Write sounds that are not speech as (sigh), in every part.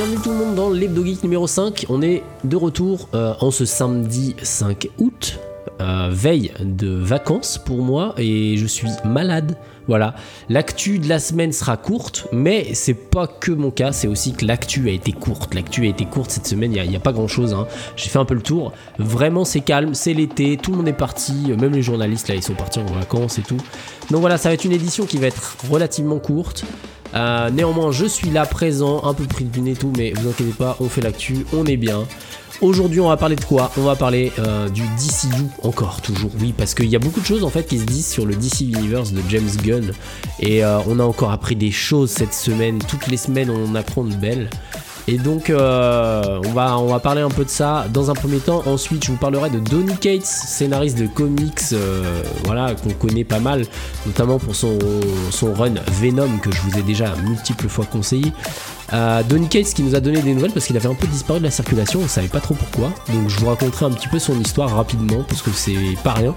bienvenue tout le monde dans l'Hebdo Geek numéro 5. On est de retour euh, en ce samedi 5 août, euh, veille de vacances pour moi et je suis malade. Voilà, l'actu de la semaine sera courte, mais c'est pas que mon cas, c'est aussi que l'actu a été courte. L'actu a été courte cette semaine, il n'y a, pas grand chose. Hein. J'ai fait un peu le tour. Vraiment, c'est calme, c'est l'été, tout le monde est parti, même les journalistes là, ils sont partis en vacances et tout. Donc voilà, ça va être une édition qui va être relativement courte. Euh, néanmoins, je suis là présent, un peu pris de nez et tout, mais vous inquiétez pas, on fait l'actu, on est bien. Aujourd'hui, on va parler de quoi? On va parler euh, du DCU encore, toujours, oui, parce qu'il y a beaucoup de choses en fait qui se disent sur le DC Universe de James Gunn, et euh, on a encore appris des choses cette semaine. Toutes les semaines, on apprend de belles. Et donc, euh, on, va, parler un peu de ça dans un premier temps. Ensuite, je vous parlerai de Donny Cates, scénariste de comics, euh, voilà, qu'on connaît pas mal, notamment pour son, run Venom que je vous ai déjà multiples fois conseillé. Euh, Donny Cates qui nous a donné des nouvelles parce qu'il avait un peu disparu de la circulation, on savait pas trop pourquoi. Donc je vous raconterai un petit peu son histoire rapidement parce que c'est pas rien.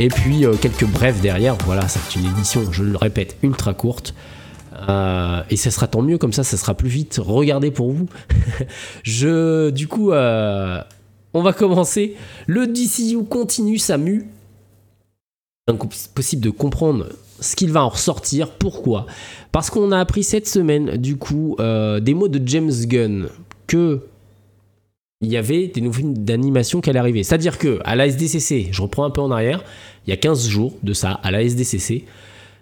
Et puis quelques brefs derrière, voilà, c'est une édition, je le répète, ultra courte. Euh, et ça sera tant mieux, comme ça, ça sera plus vite. Regardez pour vous. (laughs) je, du coup, euh, on va commencer. Le DCU continue sa mue. Possible de comprendre ce qu'il va en ressortir. Pourquoi? Parce qu'on a appris cette semaine, du coup, euh, des mots de James Gunn que il y avait des nouveaux films d'animation qui allaient arriver. C'est-à-dire que à la SDCC, je reprends un peu en arrière, il y a 15 jours de ça, à la SDCC,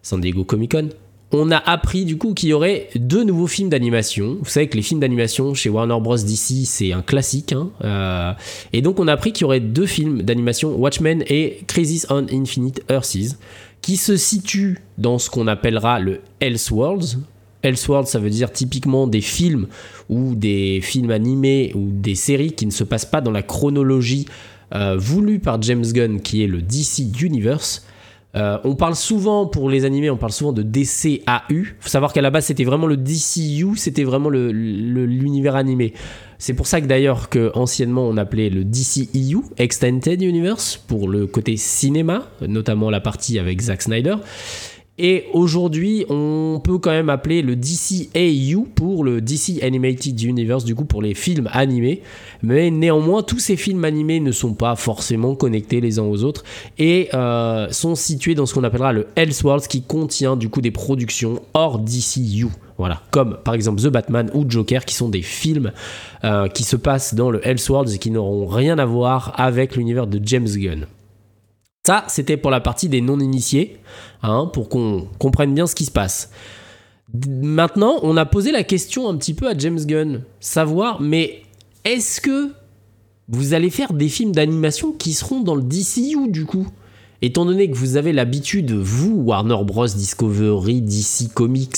San Diego Comic Con, on a appris du coup qu'il y aurait deux nouveaux films d'animation. Vous savez que les films d'animation chez Warner Bros. DC, c'est un classique. Hein. Euh, et donc on a appris qu'il y aurait deux films d'animation, Watchmen et Crisis on Infinite Earths, qui se situent dans ce qu'on appellera le Elseworlds. Elseworlds, ça veut dire typiquement des films ou des films animés ou des séries qui ne se passent pas dans la chronologie euh, voulue par James Gunn, qui est le DC Universe. Euh, on parle souvent, pour les animés, on parle souvent de DCAU. Faut savoir qu'à la base, c'était vraiment le DCU, c'était vraiment l'univers animé. C'est pour ça que d'ailleurs, que anciennement, on appelait le DCEU, Extended Universe, pour le côté cinéma, notamment la partie avec Zack Snyder. Et aujourd'hui, on peut quand même appeler le DCAU pour le DC Animated Universe, du coup pour les films animés. Mais néanmoins, tous ces films animés ne sont pas forcément connectés les uns aux autres et euh, sont situés dans ce qu'on appellera le Elseworlds qui contient du coup des productions hors DCU. Voilà, comme par exemple The Batman ou Joker, qui sont des films euh, qui se passent dans le Elseworlds et qui n'auront rien à voir avec l'univers de James Gunn. Ça, c'était pour la partie des non-initiés, hein, pour qu'on comprenne bien ce qui se passe. Maintenant, on a posé la question un petit peu à James Gunn, savoir, mais est-ce que vous allez faire des films d'animation qui seront dans le DCU du coup? Étant donné que vous avez l'habitude, vous, Warner Bros. Discovery, DC Comics,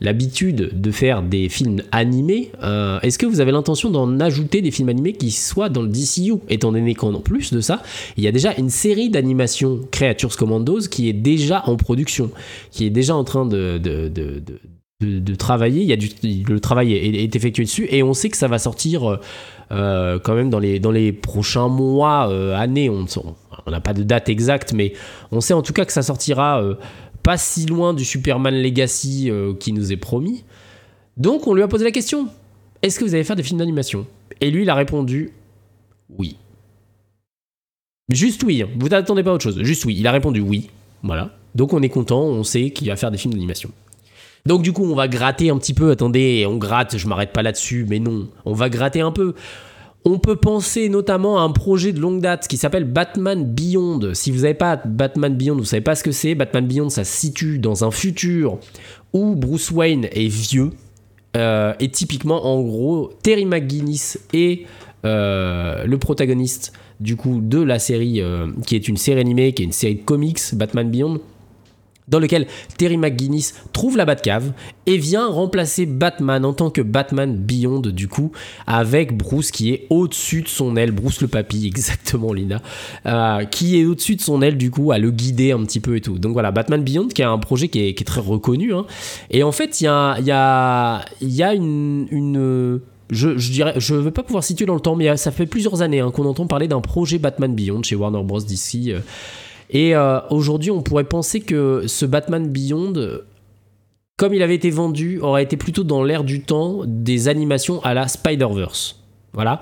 l'habitude de faire des films animés, euh, est-ce que vous avez l'intention d'en ajouter des films animés qui soient dans le DCU Étant donné qu'en plus de ça, il y a déjà une série d'animations Creatures Commandos qui est déjà en production, qui est déjà en train de, de, travailler. Il y a du, le travail est, effectué dessus et on sait que ça va sortir euh, euh, quand même dans les, dans les prochains mois, années. On, n'a pas de date exacte, mais on sait en tout cas que ça sortira euh, pas si loin du Superman Legacy euh, qui nous est promis. Donc on lui a posé la question est-ce que vous allez faire des films d'animation? Et lui, il a répondu oui. Juste oui, hein. vous n'attendez pas autre chose. Juste oui, il a répondu oui. Voilà. Donc on est content, on sait qu'il va faire des films d'animation. Donc du coup, on va gratter un petit peu. Attendez, on gratte, je m'arrête pas là-dessus, mais non, on va gratter un peu. On peut penser notamment à un projet de longue date qui s'appelle Batman Beyond. Si vous n'avez pas Batman Beyond, vous savez pas ce que c'est. Batman Beyond, ça se situe dans un futur où Bruce Wayne est vieux. Euh, et typiquement, en gros, Terry McGuinness est euh, le protagoniste du coup de la série, euh, qui est une série animée, qui est une série de comics, Batman Beyond dans lequel Terry McGuinness trouve la Batcave et vient remplacer Batman en tant que Batman Beyond du coup avec Bruce qui est au-dessus de son aile, Bruce le papy (laughs) exactement Lina, euh, qui est au-dessus de son aile du coup à le guider un petit peu et tout. Donc voilà, Batman Beyond qui est un projet qui est, très reconnu hein. et en fait il y a, une, je, je, dirais, je vais pas pouvoir situer dans le temps, mais ça fait plusieurs années hein, qu'on entend parler d'un projet Batman Beyond chez Warner Bros. DC. Euh, et euh, aujourd'hui, on pourrait penser que ce Batman Beyond comme il avait été vendu, aurait été plutôt dans l'air du temps des animations à la Spider-Verse. Voilà.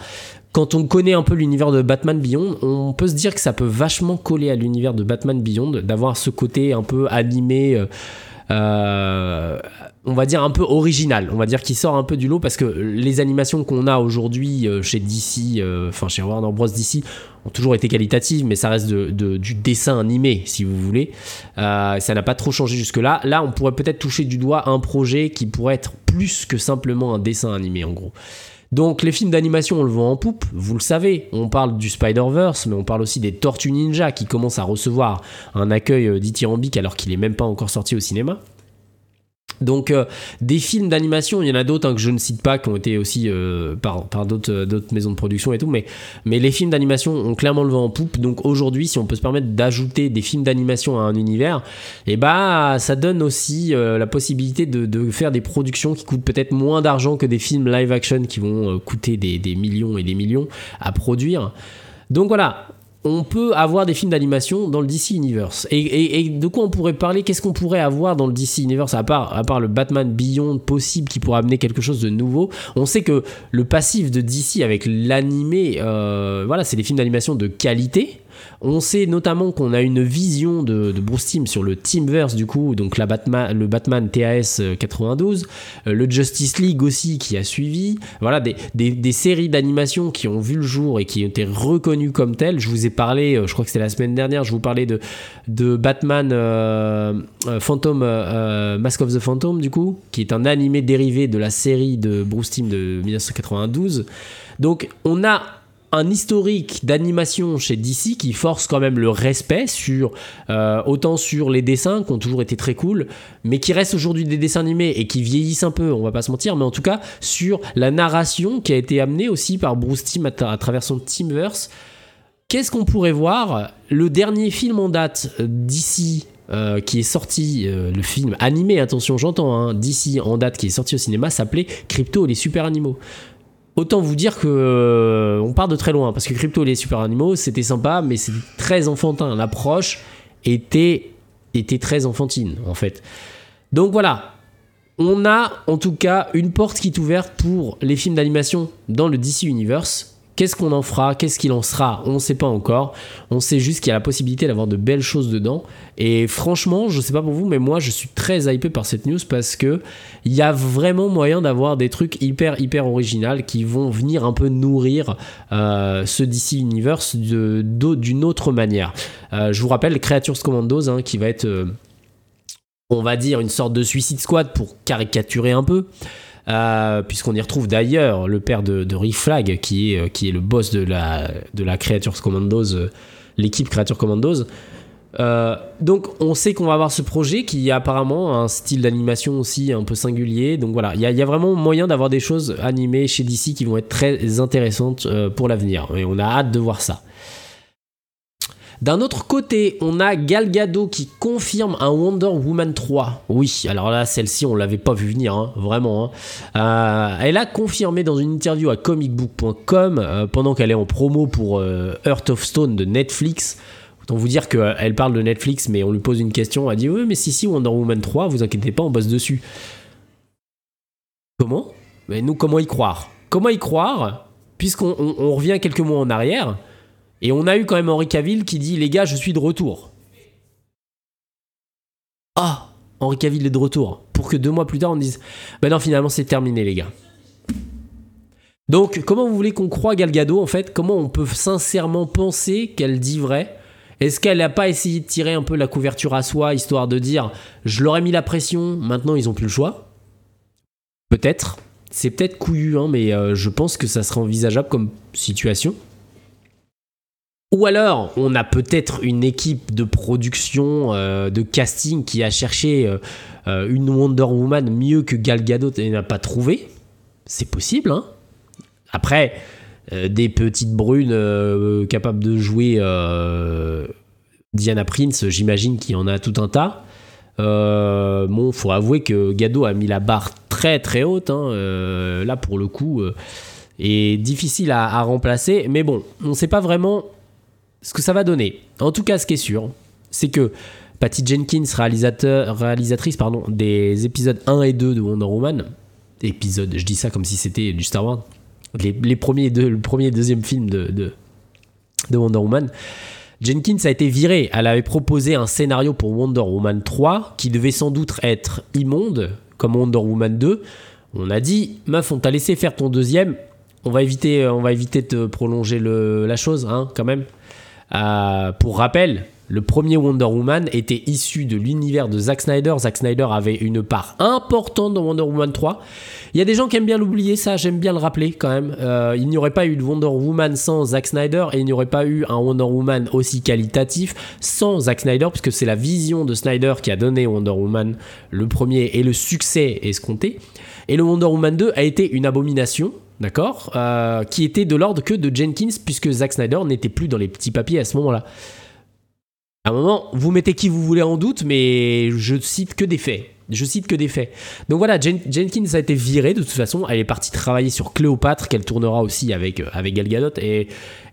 Quand on connaît un peu l'univers de Batman Beyond, on peut se dire que ça peut vachement coller à l'univers de Batman Beyond, d'avoir ce côté un peu animé. Euh, euh, on va dire un peu original, on va dire qui sort un peu du lot parce que les animations qu'on a aujourd'hui euh, chez DC, euh, enfin chez Warner Bros DC, ont toujours été qualitatives, mais ça reste du dessin animé si vous voulez. ça n'a pas trop changé jusque là. Là, on pourrait peut-être toucher du doigt un projet qui pourrait être plus que simplement un dessin animé en gros. Donc les films d'animation, on le voit en poupe, vous le savez. On parle du Spider-Verse, mais on parle aussi des Tortues Ninja qui commencent à recevoir un accueil dithyrambique alors qu'il n'est même pas encore sorti au cinéma. Donc euh, des films d'animation, il y en a d'autres hein, que je ne cite pas, qui ont été aussi euh, par, euh, d'autres maisons de production et tout, mais, les films d'animation ont clairement le vent en poupe. Donc aujourd'hui, si on peut se permettre d'ajouter des films d'animation à un univers, et eh bah ça donne aussi la possibilité de, faire des productions qui coûtent peut-être moins d'argent que des films live action qui vont coûter des millions et des millions à produire. Donc voilà, on peut avoir des films d'animation dans le DC Universe. Et, de quoi on pourrait parler? Qu'est-ce qu'on pourrait avoir dans le DC Universe? À part, à part le Batman Beyond possible qui pourrait amener quelque chose de nouveau On sait que le passif de DC avec l'animé, euh, voilà, c'est des films d'animation de qualité. On sait notamment qu'on a une vision de, Bruce Timm sur le Teamverse du coup, donc le Batman TAS 92, euh, euh, le Justice League aussi qui a suivi, voilà des, séries d'animation qui ont vu le jour et qui ont été reconnues comme telles. Je vous ai parlé, euh, je crois que c'était la semaine dernière, je vous parlais de, de Batman Phantom, Mask of the Phantom du coup, qui est un animé dérivé de la série de Bruce Timm de 1992. Donc on a un historique d'animation chez DC qui force quand même le respect sur euh, autant sur les dessins qui ont toujours été très cool, mais qui restent aujourd'hui des dessins animés et qui vieillissent un peu, on va pas se mentir, mais en tout cas sur la narration qui a été amenée aussi par Bruce Timm à, travers son Teamverse. Qu'est-ce qu'on pourrait voir? Le dernier film en date d'ici euh, qui est sorti, euh, le film animé, attention j'entends, hein, d'ici en date qui est sorti au cinéma, s'appelait Crypto et les super animaux. Autant vous dire que euh, on part de très loin parce que Crypto et les super animaux c'était sympa mais c'était très enfantin. L'approche était était très enfantine en fait. Donc voilà. On a en tout cas une porte qui est ouverte pour les films d'animation dans le DC Universe Qu'est-ce qu'on en fera? Qu'est-ce qu'il en sera? On ne sait pas encore. On sait juste qu'il y a la possibilité d'avoir de belles choses dedans. Et franchement, je ne sais pas pour vous, mais moi, je suis très hypé par cette news parce que il y a vraiment moyen d'avoir des trucs hyper hyper original qui vont venir un peu nourrir euh, ce DC Universe d'une autre manière. Euh, je vous rappelle Creatures Commandos, hein, qui va être, euh, on va dire, une sorte de Suicide Squad pour caricaturer un peu. Euh, puisqu'on y retrouve d'ailleurs le père de, de Rick Flag, qui est, euh, qui est le boss de la, de la Creatures Commandos, euh, l'équipe Creatures Commandos. donc on sait qu'on va avoir ce projet qui a apparemment un style d'animation aussi un peu singulier. Donc voilà, il y, y, a vraiment moyen d'avoir des choses animées chez DC qui vont être très intéressantes pour l'avenir. Et on a hâte de voir ça. D'un autre côté, on a Gal Gadot qui confirme un Wonder Woman 3. Oui, alors là, celle-ci, on l'avait pas vu venir, hein, vraiment. Hein. Euh, elle a confirmé dans une interview à comicbook.com, euh, pendant qu'elle est en promo pour euh, Earth of Stone de Netflix. Autant vous dire qu'elle parle de Netflix, mais on lui pose une question. Elle dit Oui, mais si, si, Wonder Woman 3, vous inquiétez pas, on bosse dessus. Comment? Mais nous, comment y croire? Comment y croire? Puisqu'on revient quelques mois en arrière. Et on a eu quand même Henri Cavill qui dit Les gars, je suis de retour. Ah Henri Cavill est de retour. Pour que deux mois plus tard, on dise Ben non, finalement, c'est terminé, les gars. Donc, comment vous voulez qu'on croit Gal Gadot, en fait? Comment on peut sincèrement penser qu'elle dit vrai? Est-ce qu'elle n'a pas essayé de tirer un peu la couverture à soi, histoire de dire Je leur ai mis la pression, maintenant ils n'ont plus le choix? Peut-être. C'est peut-être couillu, hein, mais euh, je pense que ça serait envisageable comme situation. Ou alors, on a peut-être une équipe de production, euh, de casting qui a cherché euh, euh, une Wonder Woman mieux que Gal Gadot et n'a pas trouvé. C'est possible, hein Après, des petites brunes capables de jouer Diana Prince, j'imagine qu'il y en a tout un tas. bon, faut avouer que Gadot a mis la barre très très haute. Hein, là, pour le coup, est difficile à, à remplacer. Mais bon, on ne sait pas vraiment ce que ça va donner. En tout cas, ce qui est sûr, c'est que Patty Jenkins, réalisatrice des épisodes 1 et 2 de Wonder Woman. Épisode, je dis ça comme si c'était du Star Wars. Les, premiers deux, le premier et deuxième film de, de, de Wonder Woman. Jenkins a été virée. Elle avait proposé un scénario pour Wonder Woman 3 qui devait sans doute être immonde, comme Wonder Woman 2. On a dit, meuf, on t'a laissé faire ton deuxième. On va éviter, on va éviter de prolonger la chose, hein, quand même. Euh, pour rappel, le premier Wonder Woman était issu de l'univers de Zack Snyder. Zack Snyder avait une part importante dans Wonder Woman 3. Il y a des gens qui aiment bien l'oublier, ça, j'aime bien le rappeler quand même. Euh, il n'y aurait pas eu de Wonder Woman sans Zack Snyder et il n'y aurait pas eu un Wonder Woman aussi qualitatif sans Zack Snyder, puisque c'est la vision de Snyder qui a donné Wonder Woman le premier et le succès escompté. Et le Wonder Woman 2 a été une abomination, d'accord euh, Qui était de l'ordre que de Jenkins, puisque Zack Snyder n'était plus dans les petits papiers à ce moment-là. À un moment, vous mettez qui vous voulez en doute, mais je cite que des faits. Je cite que des faits. Donc voilà, Jenkins a été virée de toute façon. Elle est partie travailler sur Cléopâtre, qu'elle tournera aussi avec, euh, avec Gal Gadot, et,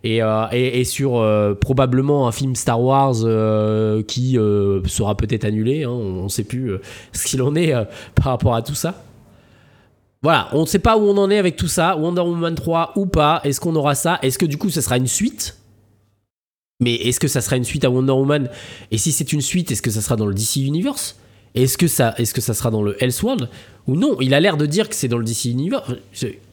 et, euh, et, sur euh, probablement un film Star Wars qui sera peut-être annulé. Hein. on ne sait plus (laughs) ce qu'il en est par rapport à tout ça. Voilà, on ne sait pas où on en est avec tout ça. Wonder Woman 3 ou pas. Est-ce qu'on aura ça? Est-ce que du coup, ce sera une suite? Mais est-ce que ça sera une suite à Wonder Woman? Et si c'est une suite, est-ce que ça sera dans le DC Universe? Est-ce que, ça, est-ce que ça sera dans le Elseworld? Ou non Il a l'air de dire que c'est dans le DC Universe.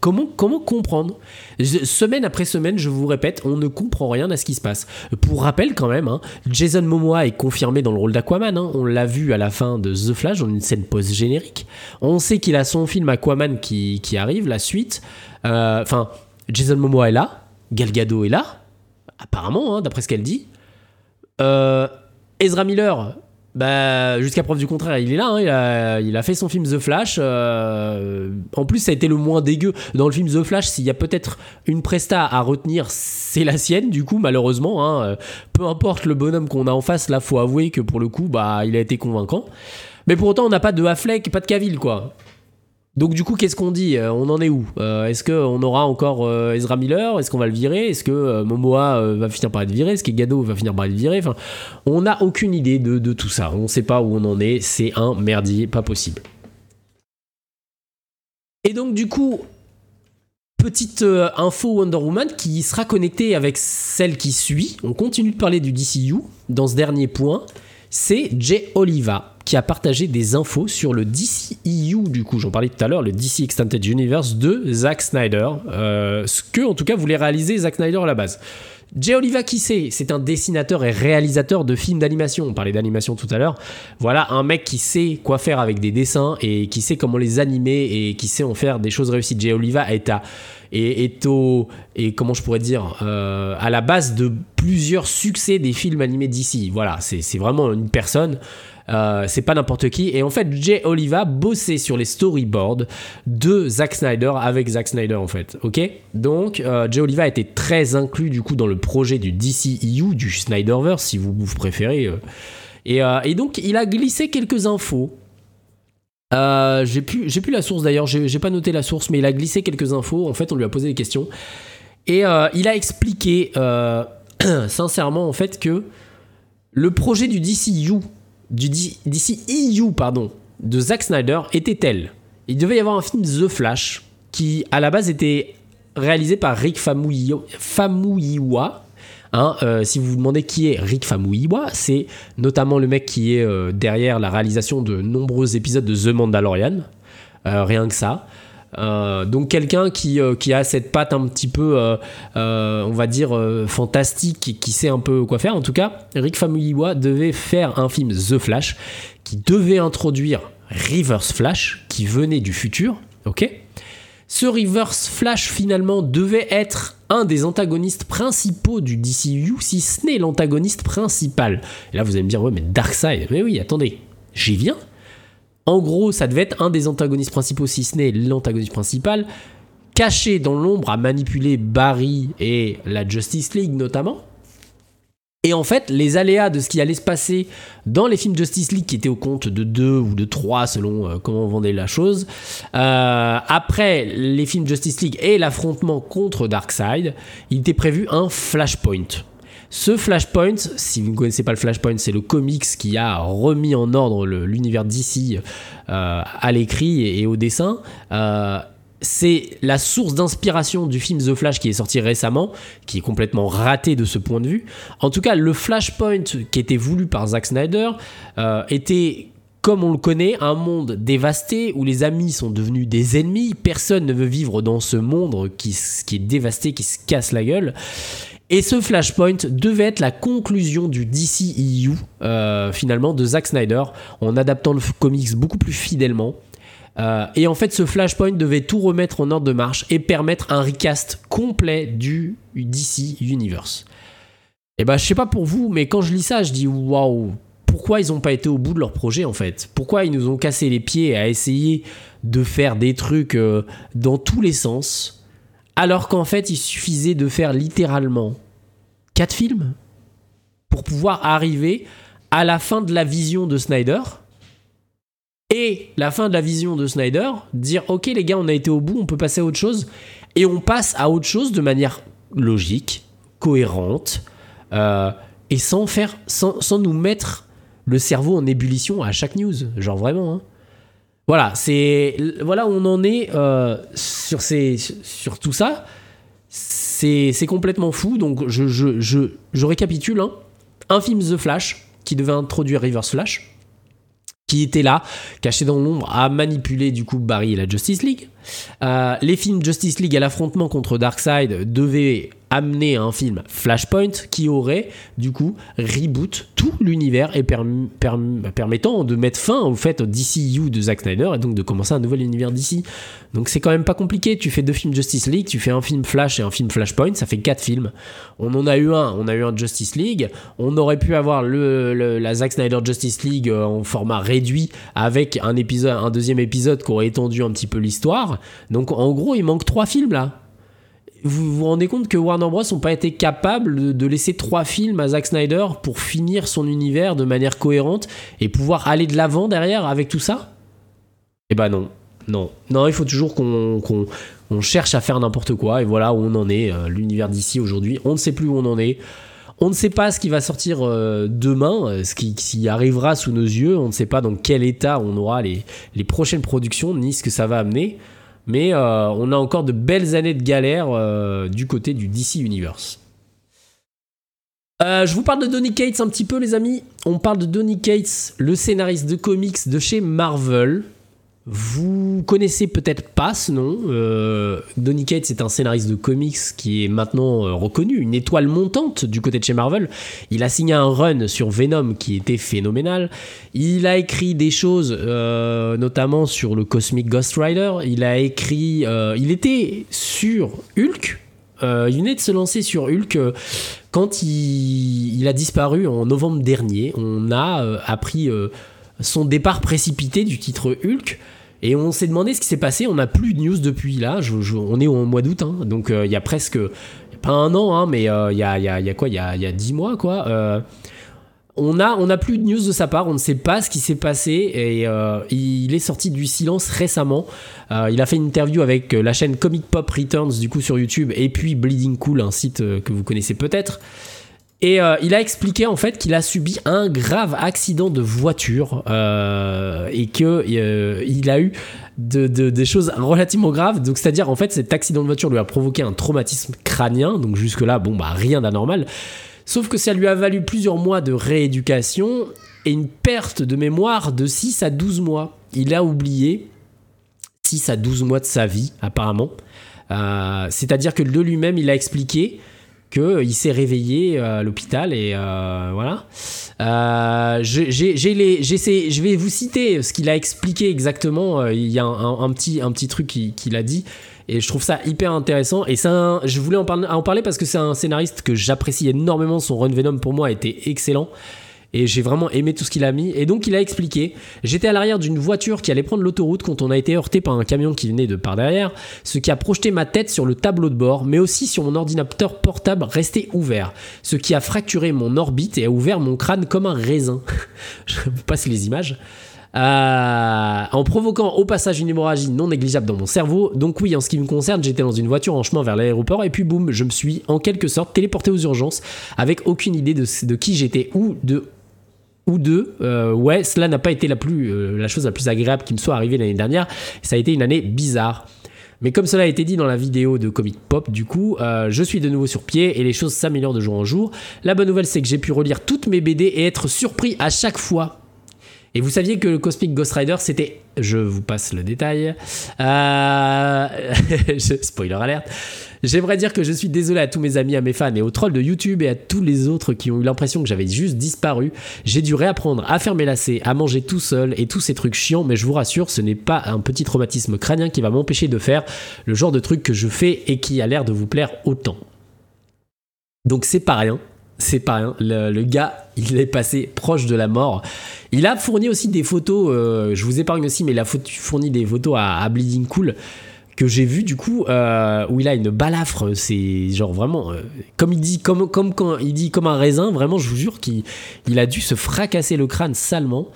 Comment, comment comprendre? Semaine après semaine, je vous répète, on ne comprend rien à ce qui se passe. Pour rappel quand même, hein, Jason Momoa est confirmé dans le rôle d'Aquaman. Hein. on l'a vu à la fin de The Flash dans une scène post-générique. On sait qu'il a son film Aquaman qui, qui arrive, la suite. Euh, enfin, Jason Momoa est là, Gal Gadot est là apparemment, hein, d'après ce qu'elle dit. Euh, Ezra Miller, bah, jusqu'à preuve du contraire, il est là. Hein, il, a, fait son film The Flash. Euh, en plus, ça a été le moins dégueu. Dans le film The Flash, s'il y a peut-être une presta à retenir, c'est la sienne, du coup, malheureusement. Hein. peu importe le bonhomme qu'on a en face, là, faut avouer que pour le coup, bah, il a été convaincant. Mais pour autant, on n'a pas de Affleck, pas de Cavill, quoi. Donc du coup, qu'est-ce qu'on dit euh, On en est où euh, Est-ce qu'on aura encore euh, Ezra Miller Est-ce qu'on va le virer Est-ce que Momoa va finir par être viré Est-ce que Gado va finir par être viré On n'a aucune idée de, tout ça. On ne sait pas où on en est. C'est un merdier, pas possible. Et donc du coup, petite info Wonder Woman qui sera connectée avec celle qui suit. On continue de parler du DCU dans ce dernier point. C'est Jay Oliva qui a partagé des infos sur le DCEU, du coup, j'en parlais tout à l'heure, le DC Extended Universe de Zack Snyder, euh, ce que en tout cas voulait réaliser Zack Snyder à la base. Jay Oliva, qui c'est C'est un dessinateur et réalisateur de films d'animation. On parlait d'animation tout à l'heure. Voilà un mec qui sait quoi faire avec des dessins et qui sait comment les animer et qui sait en faire des choses réussies. Jay Oliva est à est, au et comment je pourrais dire euh, à la base de plusieurs succès des films animés d'ici. Voilà, c'est vraiment une personne euh, c'est pas n'importe qui. Et en fait, Jay Oliva bossait sur les storyboards de Zack Snyder avec Zack Snyder en fait. Ok? Donc, euh, Jay Oliva était très inclus du coup dans le projet du DCEU, du Snyderverse si vous, préférez. Euh. Et, donc, il a glissé quelques infos. j'ai plus, j'ai plus la source d'ailleurs, j'ai, pas noté la source, mais il a glissé quelques infos. En fait, on lui a posé des questions. Et il a expliqué (clears throat) sincèrement en fait que le projet du DCU d'ici EU pardon, de Zack Snyder était tel. Il devait y avoir un film The Flash qui à la base était réalisé par Rick Famuyiwa. Hein, euh, si vous vous demandez qui est Rick Famuyiwa, c'est notamment le mec qui est euh, derrière la réalisation de nombreux épisodes de The Mandalorian. Euh, rien que ça. Euh, donc quelqu'un qui, euh, qui, a cette patte un petit peu, euh, on va dire, fantastique, qui, sait un peu quoi faire. En tout cas, Rick Famuyiwa devait faire un film The Flash, qui devait introduire Reverse Flash, qui venait du futur, ok? Ce Reverse Flash finalement devait être un des antagonistes principaux du DCU, si ce n'est l'antagoniste principal. Et là vous allez me dire, ouais mais Darkseid, mais oui, attendez, j'y viens? En gros, ça devait être un des antagonistes principaux, si ce n'est l'antagoniste principal, caché dans l'ombre à manipuler Barry et la Justice League notamment. Et en fait, les aléas de ce qui allait se passer dans les films Justice League, qui étaient au compte de 2 ou de 3 selon euh, comment on vendait la chose, euh, après les films Justice League et l'affrontement contre Darkseid, il était prévu un Flashpoint. Ce Flashpoint, si vous ne connaissez pas le Flashpoint, c'est le comics qui a remis en ordre l'univers d'ici euh, à l'écrit et, au dessin. Euh, c'est la source d'inspiration du film The Flash qui est sorti récemment, qui est complètement raté de ce point de vue. En tout cas, le Flashpoint qui était voulu par Zack Snyder euh, était comme on le connaît, un monde dévasté où les amis sont devenus des ennemis. Personne ne veut vivre dans ce monde qui, qui est dévasté, qui se casse la gueule. Et ce Flashpoint devait être la conclusion du DCEU, euh, finalement, de Zack Snyder, en adaptant le comics beaucoup plus fidèlement. Euh, et en fait, ce Flashpoint devait tout remettre en ordre de marche et permettre un recast complet du DC Universe. Et bah, je sais pas pour vous, mais quand je lis ça, je dis waouh, pourquoi ils n'ont pas été au bout de leur projet en fait? Pourquoi ils nous ont cassé les pieds à essayer de faire des trucs euh, dans tous les sens? Alors qu'en fait il suffisait de faire littéralement quatre films pour pouvoir arriver à la fin de la vision de Snyder et la fin de la vision de Snyder, dire ok les gars on a été au bout, on peut passer à autre chose et on passe à autre chose de manière logique, cohérente euh, et sans faire, sans, sans nous mettre le cerveau en ébullition à chaque news. Genre vraiment. Hein. Voilà, c'est voilà on en est euh, sur, ces, sur tout ça. C'est complètement fou. Donc je, je, je, je récapitule. Hein. Un film The Flash qui devait introduire Reverse Flash qui était là, caché dans l'ombre, à manipuler du coup Barry et la Justice League. Euh, les films Justice League à l'affrontement contre Darkseid devaient amener un film Flashpoint qui aurait du coup reboot tout l'univers et permettant de mettre fin au fait au DCU de Zack Snyder et donc de commencer un nouvel univers DC. Donc c'est quand même pas compliqué, tu fais deux films Justice League, tu fais un film Flash et un film Flashpoint, ça fait quatre films. On en a eu un, on a eu un Justice League, on aurait pu avoir la Zack Snyder Justice League euh, en format réduit avec un épisode un deuxième épisode qui aurait étendu un petit peu l'histoire. Donc en gros, il manque trois films là vous vous rendez compte que Warner Bros. n'ont pas été capables de, laisser trois films à Zack Snyder pour finir son univers de manière cohérente et pouvoir aller de l'avant derrière avec tout ça? Eh ben non, non, non, il faut toujours qu'on cherche à faire n'importe quoi et voilà où on en est, euh, l'univers d'ici aujourd'hui, on ne sait plus où on en est. On ne sait pas ce qui va sortir euh, demain, euh, ce qui, arrivera sous nos yeux. On ne sait pas dans quel état on aura les, les prochaines productions, ni ce que ça va amener. Mais euh, on a encore de belles années de galère euh, du côté du DC Universe. Euh, je vous parle de Donny Cates un petit peu, les amis. On parle de Donny Cates, le scénariste de comics de chez Marvel. Vous connaissez peut-être pas ce nom. Euh, Donny Cates est un scénariste de comics qui est maintenant euh, reconnu, une étoile montante du côté de chez Marvel. Il a signé un run sur Venom qui était phénoménal. Il a écrit des choses, euh, notamment sur le Cosmic Ghost Rider. Il a écrit. il était sur Hulk. il venait de se lancer sur Hulk quand il, a disparu en novembre dernier. On a appris son départ précipité du titre Hulk. Et on s'est demandé ce qui s'est passé. On n'a plus de news depuis là. on est au mois d'août, hein. donc euh, il y a presque pas un an, hein, mais euh, il y, a, quoi? Il y a, y a 10 mois, quoi. Euh, on a, on a plus de news de sa part. On ne sait pas ce qui s'est passé et il est sorti du silence récemment. il a fait une interview avec la chaîne Comic Pop Returns du coup sur YouTube et puis Bleeding Cool, un site que vous connaissez peut-être. Et euh, il a expliqué en fait qu'il a subi un grave accident de voiture euh, et que euh, il a eu des choses relativement graves. Donc c'est-à-dire en fait cet accident de voiture lui a provoqué un traumatisme crânien. Donc jusque là bon bah rien d'anormal. Sauf que ça lui a valu plusieurs mois de rééducation et une perte de mémoire de 6 à 12 mois. Il a oublié 6 à 12 mois de sa vie apparemment. c'est-à-dire que de lui-même il a expliqué qu'il s'est réveillé euh, à l'hôpital et euh, voilà. Euh, je vais vous citer ce qu'il a expliqué exactement. Il y a un, petit, un petit truc qu'il a dit et je trouve ça hyper intéressant. Et ça, je voulais en parler, en parler parce que c'est un scénariste que j'apprécie énormément. Son Run Venom pour moi a été excellent et j'ai vraiment aimé tout ce qu'il a mis. Et donc il a expliqué, j'étais à l'arrière d'une voiture qui allait prendre l'autoroute quand on a été heurté par un camion qui venait de par derrière, ce qui a projeté ma tête sur le tableau de bord, mais aussi sur mon ordinateur portable resté ouvert, ce qui a fracturé mon orbite et a ouvert mon crâne comme un raisin. (laughs) Je passe les images. euh, en provoquant au passage une hémorragie non négligeable dans mon cerveau. Donc oui, en ce qui me concerne, j'étais dans une voiture en chemin vers l'aéroport et puis boum, je me suis en quelque sorte téléporté aux urgences avec aucune idée de, de qui j'étais ou de ou deux. Euh, ouais, cela n'a pas été la, plus, euh, la chose la plus agréable qui me soit arrivée l'année dernière. Ça a été une année bizarre. Mais comme cela a été dit dans la vidéo de Comic Pop, du coup, euh, je suis de nouveau sur pied et les choses s'améliorent de jour en jour. La bonne nouvelle, c'est que j'ai pu relire toutes mes BD et être surpris à chaque fois. Et vous saviez que le Cosmic Ghost Rider, c'était. Je vous passe le détail. (laughs) Spoiler alerte. J'aimerais dire que je suis désolé à tous mes amis, à mes fans et aux trolls de YouTube et à tous les autres qui ont eu l'impression que j'avais juste disparu. J'ai dû réapprendre à faire mes lacets, à manger tout seul et tous ces trucs chiants, mais je vous rassure, ce n'est pas un petit traumatisme crânien qui va m'empêcher de faire le genre de truc que je fais et qui a l'air de vous plaire autant. Donc c'est pas rien, c'est pas rien. Le, gars, il est passé proche de la mort. Il a fourni aussi des photos, euh, je vous épargne aussi, mais il a fourni des photos à Bleeding Cool que j'ai vu du coup euh, où il a une balafre c'est genre vraiment euh, comme il dit comme comme quand il dit comme un raisin vraiment je vous jure qu'il il a dû se fracasser le crâne salement.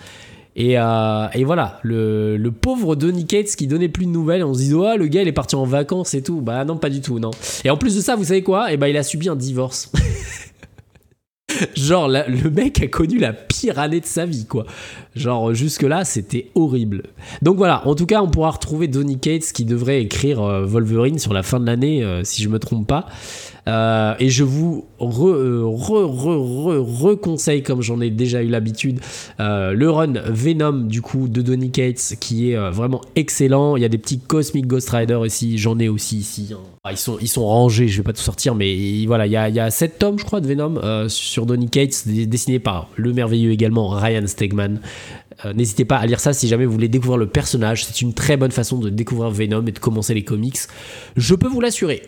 Et, euh, et voilà le, le, pauvre Donny Cates qui donnait plus de nouvelles on se dit oh le gars il est parti en vacances et tout. Bah non pas du tout non. Et en plus de ça vous savez quoi? Et eh ben, il a subi un divorce (laughs) (laughs) Genre, le mec a connu la pire année de sa vie, quoi. Genre, jusque-là, c'était horrible. Donc voilà, en tout cas, on pourra retrouver Donny Cates qui devrait écrire euh, Wolverine sur la fin de l'année, euh, si je me trompe pas. Euh, et je vous reconseille, re, re, comme j'en ai déjà eu l'habitude, euh, le run Venom du coup de Donny Cates qui est euh, vraiment excellent. Il y a des petits Cosmic Ghost Rider ici, j'en ai aussi ici. Hein. Ah, ils, sont, rangés, je vais pas tout sortir, mais voilà, il y a, il y a 7 tomes, je crois, de Venom sur Donny Cates, dessiné par le merveilleux également Ryan Stegman. N'hésitez pas à lire ça si jamais vous voulez découvrir le personnage. C'est une très bonne façon de découvrir Venom et de commencer les comics. Je peux vous l'assurer.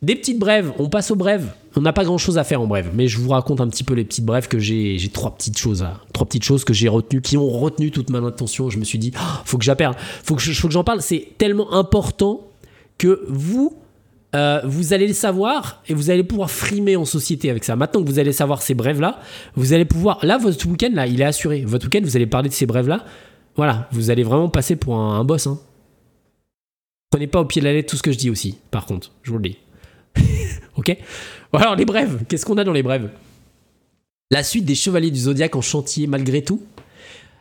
Des petites brèves, on passe aux brèves. On n'a pas grand chose à faire en brève, mais je vous raconte un petit peu les petites brèves que j'ai. J'ai trois petites choses, trois petites choses que j'ai retenues, qui ont retenu toute mon attention. Je me suis dit, oh, faut que j'appelle, faut que j'en parle. C'est tellement important que vous, euh, vous allez le savoir et vous allez pouvoir frimer en société avec ça. Maintenant que vous allez savoir ces brèves là, vous allez pouvoir. Là, votre week-end là, il est assuré. Votre week-end, vous allez parler de ces brèves là. Voilà, vous allez vraiment passer pour un, un boss. Hein. Prenez pas au pied de la lettre tout ce que je dis aussi. Par contre, je vous le dis. (laughs) ok Alors, les brèves. Qu'est-ce qu'on a dans les brèves? La suite des Chevaliers du Zodiaque en chantier, malgré tout.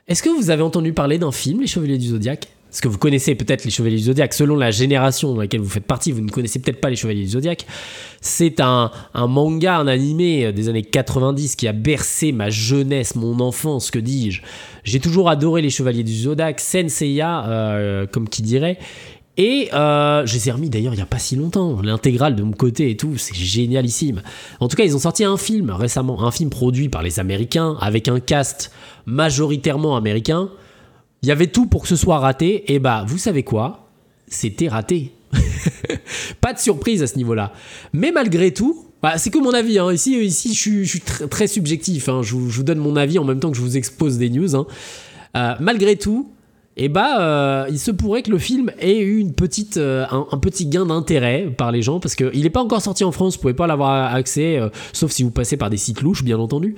Est-ce que vous avez entendu parler d'un film, Les Chevaliers du Zodiaque? Est-ce que vous connaissez peut-être les Chevaliers du Zodiaque. Selon la génération dans laquelle vous faites partie, vous ne connaissez peut-être pas les Chevaliers du Zodiaque. C'est un, un, manga, un animé des années 90 qui a bercé ma jeunesse, mon enfance, que dis-je. J'ai toujours adoré les Chevaliers du Zodiaque, Senseiya, euh, comme qui dirait. Et euh, je les ai remis d'ailleurs il n'y a pas si longtemps, l'intégrale de mon côté et tout, c'est génialissime. En tout cas, ils ont sorti un film récemment, un film produit par les Américains, avec un cast majoritairement américain. Il y avait tout pour que ce soit raté, et bah vous savez quoi? C'était raté. (laughs) pas de surprise à ce niveau-là. Mais malgré tout, bah, c'est que mon avis. Hein. Ici, ici, je suis, très, subjectif. Hein. Je, vous, donne mon avis en même temps que je vous expose des news. Hein. Euh, malgré tout, et bah euh, il se pourrait que le film ait eu une petite, euh, un, petit gain d'intérêt par les gens parce qu'il n'est pas encore sorti en France, vous pouvez pas l'avoir accès, euh, sauf si vous passez par des sites louches bien entendu.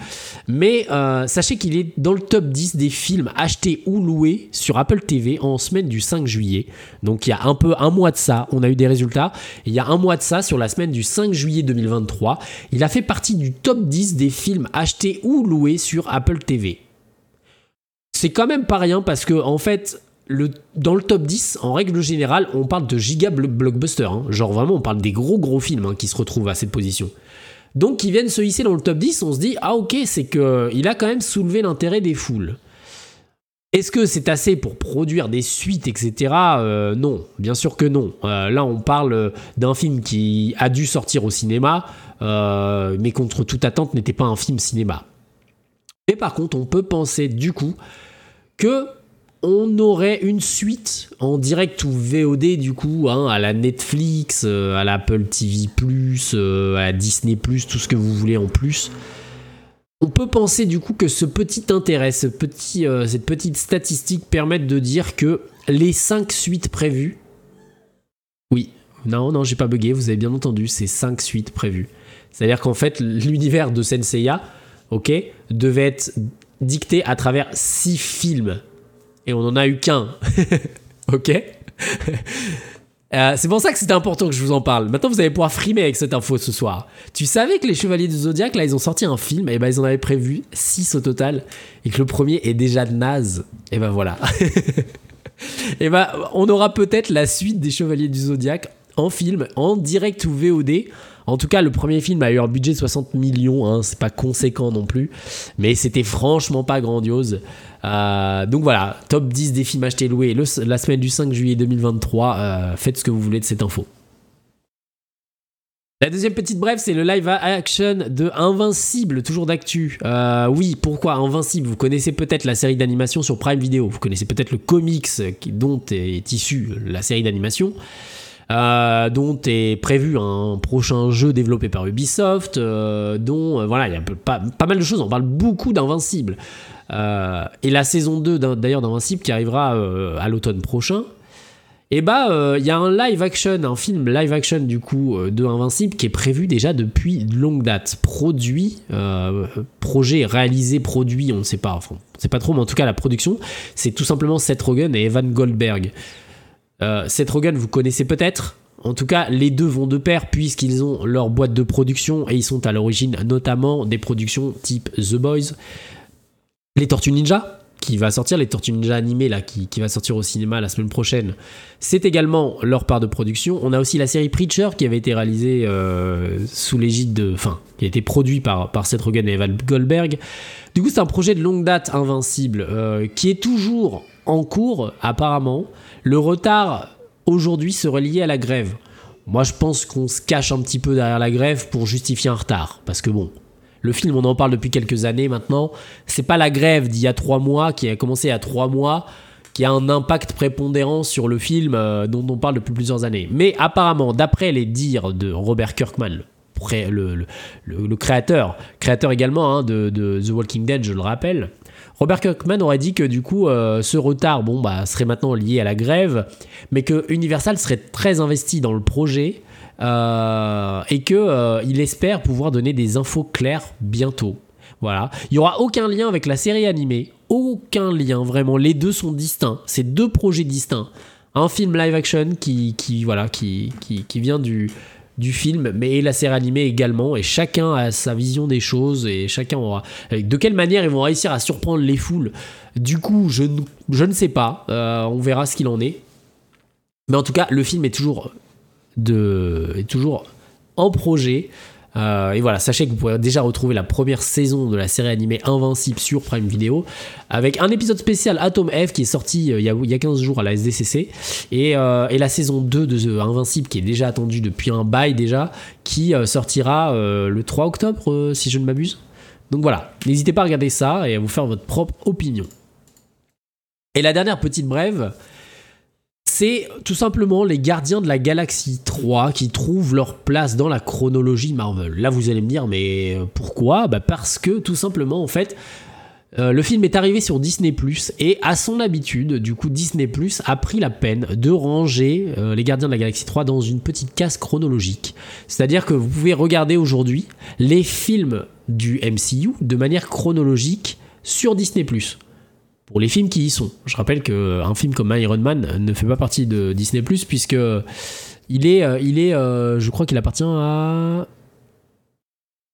Mais sachez qu'il est dans le top 10 des films achetés ou loués sur Apple TV en semaine du 5 juillet. Donc il y a un peu un mois de ça, on a eu des résultats. il y a un mois de ça, sur la semaine du 5 juillet 2023, il a fait partie du top 10 des films achetés ou loués sur Apple TV c'est quand même pas rien parce que en fait dans le top 10, en règle générale, on parle de giga blockbuster. Hein. Genre vraiment, on parle des gros gros films hein, qui se retrouvent à cette position. Donc, qui viennent se hisser dans le top 10, on se dit, ah ok, c'est que il a quand même soulevé l'intérêt des foules. Est-ce que c'est assez pour produire des suites, etc. Euh, non, bien sûr que non. Euh, là, on parle d'un film qui a dû sortir au cinéma, euh, mais contre toute attente n'était pas un film cinéma. Mais par contre, on peut penser du coup que on aurait une suite en direct ou VOD du coup hein, à la Netflix, euh, à l'Apple TV+, euh, à la Disney+, tout ce que vous voulez en plus. On peut penser du coup que ce petit intérêt, ce petit, euh, cette petite statistique permettent de dire que les 5 suites prévues... Oui, non, non, j'ai pas bugué, vous avez bien entendu, c'est 5 suites prévues. C'est-à-dire qu'en fait, l'univers de Senseiya, ok, devait être dicté à travers six films. Et on n'en a eu qu'un. (laughs) ok? (laughs) Euh, c'est pour ça que c'était important que je vous en parle. Maintenant, vous allez pouvoir frimer avec cette info ce soir. Tu savais que les Chevaliers du Zodiac, là, ils ont sorti un film, et ben ils en avaient prévu 6 au total, et que le premier est déjà naze. Et ben voilà. (laughs) et ben, on aura peut-être la suite des Chevaliers du Zodiac en film, en direct ou VOD. En tout cas, le premier film a eu un budget de 60 millions, hein, c'est pas conséquent non plus, mais c'était franchement pas grandiose. Euh, donc voilà, top 10 des films achetés et loués la semaine du 5 juillet 2023. Euh, faites ce que vous voulez de cette info. La deuxième petite brève, c'est le live action de Invincible, toujours d'actu. Euh, oui, pourquoi Invincible? Vous connaissez peut-être la série d'animation sur Prime Video, vous connaissez peut-être le comics dont est issue la série d'animation. Dont est prévu un prochain jeu développé par Ubisoft, dont voilà, il y a pas, mal de choses. On parle beaucoup d'Invincible. Euh, et la saison 2 d'ailleurs d'Invincible qui arrivera euh, à l'automne prochain. Et bah, euh, il y a un live action, un film live action du coup de Invincible qui est prévu déjà depuis longue date. Produit, projet réalisé, produit, on ne sait pas, enfin, on sait pas trop, mais en tout cas la production, c'est tout simplement Seth Rogen et Evan Goldberg. Seth Rogen, vous connaissez peut-être, en tout cas, les deux vont de pair puisqu'ils ont leur boîte de production et ils sont à l'origine notamment des productions type The Boys, les Tortues Ninja, qui va sortir, les Tortues Ninja animées là, qui, va sortir au cinéma la semaine prochaine, c'est également leur part de production. On a aussi la série Preacher qui avait été réalisée euh, sous l'égide de, enfin, qui a été produit par, par Seth Rogen et Evan Goldberg. Du coup, c'est un projet de longue date invincible euh, qui est toujours en cours apparemment. Le retard aujourd'hui serait lié à la grève. Moi, je pense qu'on se cache un petit peu derrière la grève pour justifier un retard, parce que bon, le film, on en parle depuis quelques années maintenant. C'est pas la grève d'il y a trois mois, qui a commencé il y a trois mois, qui a un impact prépondérant sur le film euh, dont on parle depuis plusieurs années. Mais apparemment, d'après les dires de Robert Kirkman, le, créateur, créateur également hein, de, The Walking Dead, je le rappelle, Robert Kirkman aurait dit que du coup, euh, ce retard, bon, bah, serait maintenant lié à la grève, mais que Universal serait très investi dans le projet euh, et que euh, espère pouvoir donner des infos claires bientôt. Voilà, il y aura aucun lien avec la série animée, aucun lien vraiment. Les deux sont distincts, c'est deux projets distincts. Un film live action qui, voilà, qui, qui vient du, du film, mais la série animée également, et chacun a sa vision des choses, et chacun aura... De quelle manière ils vont réussir à surprendre les foules Du coup, je, ne sais pas, euh, on verra ce qu'il en est. Mais en tout cas, le film est toujours de, est toujours en projet. Euh, et voilà, sachez que vous pourrez déjà retrouver la première saison de la série animée Invincible sur Prime Video, avec un épisode spécial Atom F qui est sorti euh, il, y a, il, y a, 15 jours à la SDCC, et, euh, et, la saison 2 de Invincible qui est déjà attendue depuis un bail déjà, qui sortira le 3 octobre si je ne m'abuse. Donc voilà, n'hésitez pas à regarder ça et à vous faire votre propre opinion. Et la dernière petite brève, c'est tout simplement les Gardiens de la Galaxie 3 qui trouvent leur place dans la chronologie Marvel. Là, vous allez me dire, mais euh, pourquoi? Bah Parce que tout simplement, en fait, euh, le film est arrivé sur Disney ⁇ et à son habitude, du coup, Disney ⁇ a pris la peine de ranger euh, les Gardiens de la Galaxie 3 dans une petite case chronologique. C'est-à-dire que vous pouvez regarder aujourd'hui les films du MCU de manière chronologique sur Disney ⁇ pour les films qui y sont. Je rappelle qu'un film comme Iron Man ne fait pas partie de Disney ⁇ puisque il est, euh, il est euh, je crois qu'il appartient à...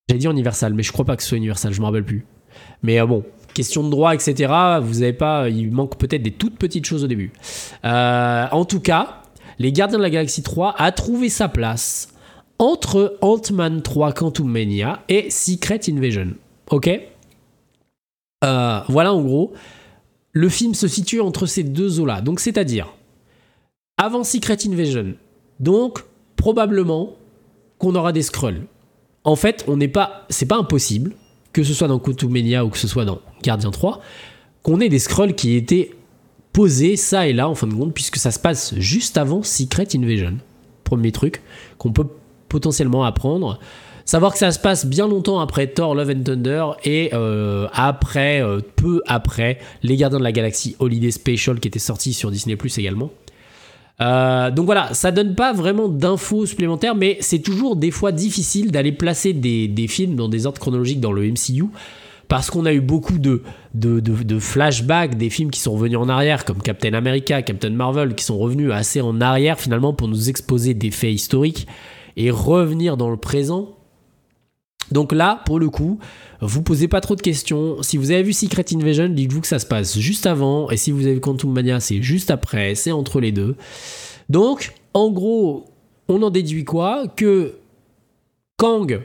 J'allais dire Universal, mais je crois pas que ce soit Universal, je me rappelle plus. Mais euh, bon, question de droit, etc., vous avez pas... Il manque peut-être des toutes petites choses au début. en tout cas, Les Gardiens de la Galaxie 3 a trouvé sa place entre Ant-Man 3 Quantum Mania et Secret Invasion. Ok? Voilà en gros le film se situe entre ces deux eaux-là. Donc, c'est-à-dire, avant Secret Invasion, donc, probablement qu'on aura des scrolls. En fait, on n'est pas, c'est pas impossible, que ce soit dans Quantumania ou que ce soit dans Gardien 3, qu'on ait des scrolls qui étaient posés ça et là, en fin de compte, puisque ça se passe juste avant Secret Invasion. Premier truc qu'on peut potentiellement apprendre. Savoir que ça se passe bien longtemps après Thor Love and Thunder et euh, après, euh, peu après, Les Gardiens de la Galaxie Holiday Special qui était sorti sur Disney Plus également. Euh, donc voilà, ça donne pas vraiment d'infos supplémentaires, mais c'est toujours des fois difficile d'aller placer des, des, films dans des ordres chronologiques dans le MCU parce qu'on a eu beaucoup de, de, de, flashbacks des films qui sont revenus en arrière, comme Captain America, Captain Marvel, qui sont revenus assez en arrière finalement pour nous exposer des faits historiques et revenir dans le présent. Donc là, pour le coup, vous posez pas trop de questions. Si vous avez vu Secret Invasion, dites-vous que ça se passe juste avant. Et si vous avez Quantum Mania, c'est juste après. C'est entre les deux. Donc, en gros, on en déduit quoi? Que Kang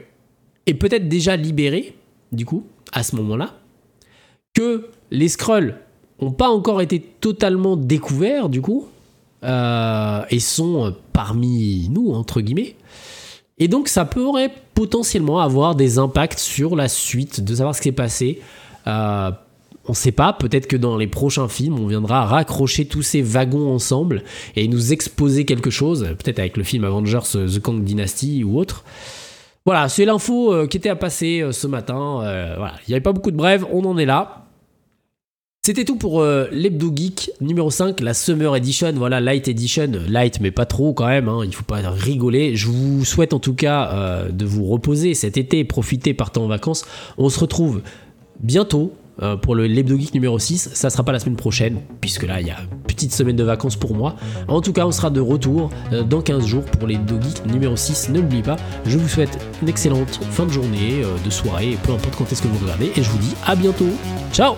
est peut-être déjà libéré, du coup, à ce moment-là. Que les Skrulls n'ont pas encore été totalement découverts, du coup. Euh, et sont parmi nous, entre guillemets. Et donc ça pourrait potentiellement avoir des impacts sur la suite, de savoir ce qui s'est passé. Euh, on ne sait pas, peut-être que dans les prochains films, on viendra raccrocher tous ces wagons ensemble et nous exposer quelque chose, peut-être avec le film Avengers The Kang Dynasty ou autre. Voilà, c'est l'info euh, qui était à passer euh, ce matin. il n'y avait pas beaucoup de brèves, on en est là. C'était tout pour euh, l'Hebdo Geek numéro 5, la Summer Edition, voilà, Light Edition, light mais pas trop quand même, hein, il faut pas rigoler. Je vous souhaite en tout cas euh, de vous reposer cet été, profiter, partant en vacances. On se retrouve bientôt euh, pour le l'Hebdo Geek numéro 6, ça sera pas la semaine prochaine, puisque là il y a une petite semaine de vacances pour moi. En tout cas, on sera de retour dans 15 jours pour les Geek numéro 6, ne l'oubliez pas. Je vous souhaite une excellente fin de journée, de soirée, peu importe quand est-ce que vous regardez, et je vous dis à bientôt. Ciao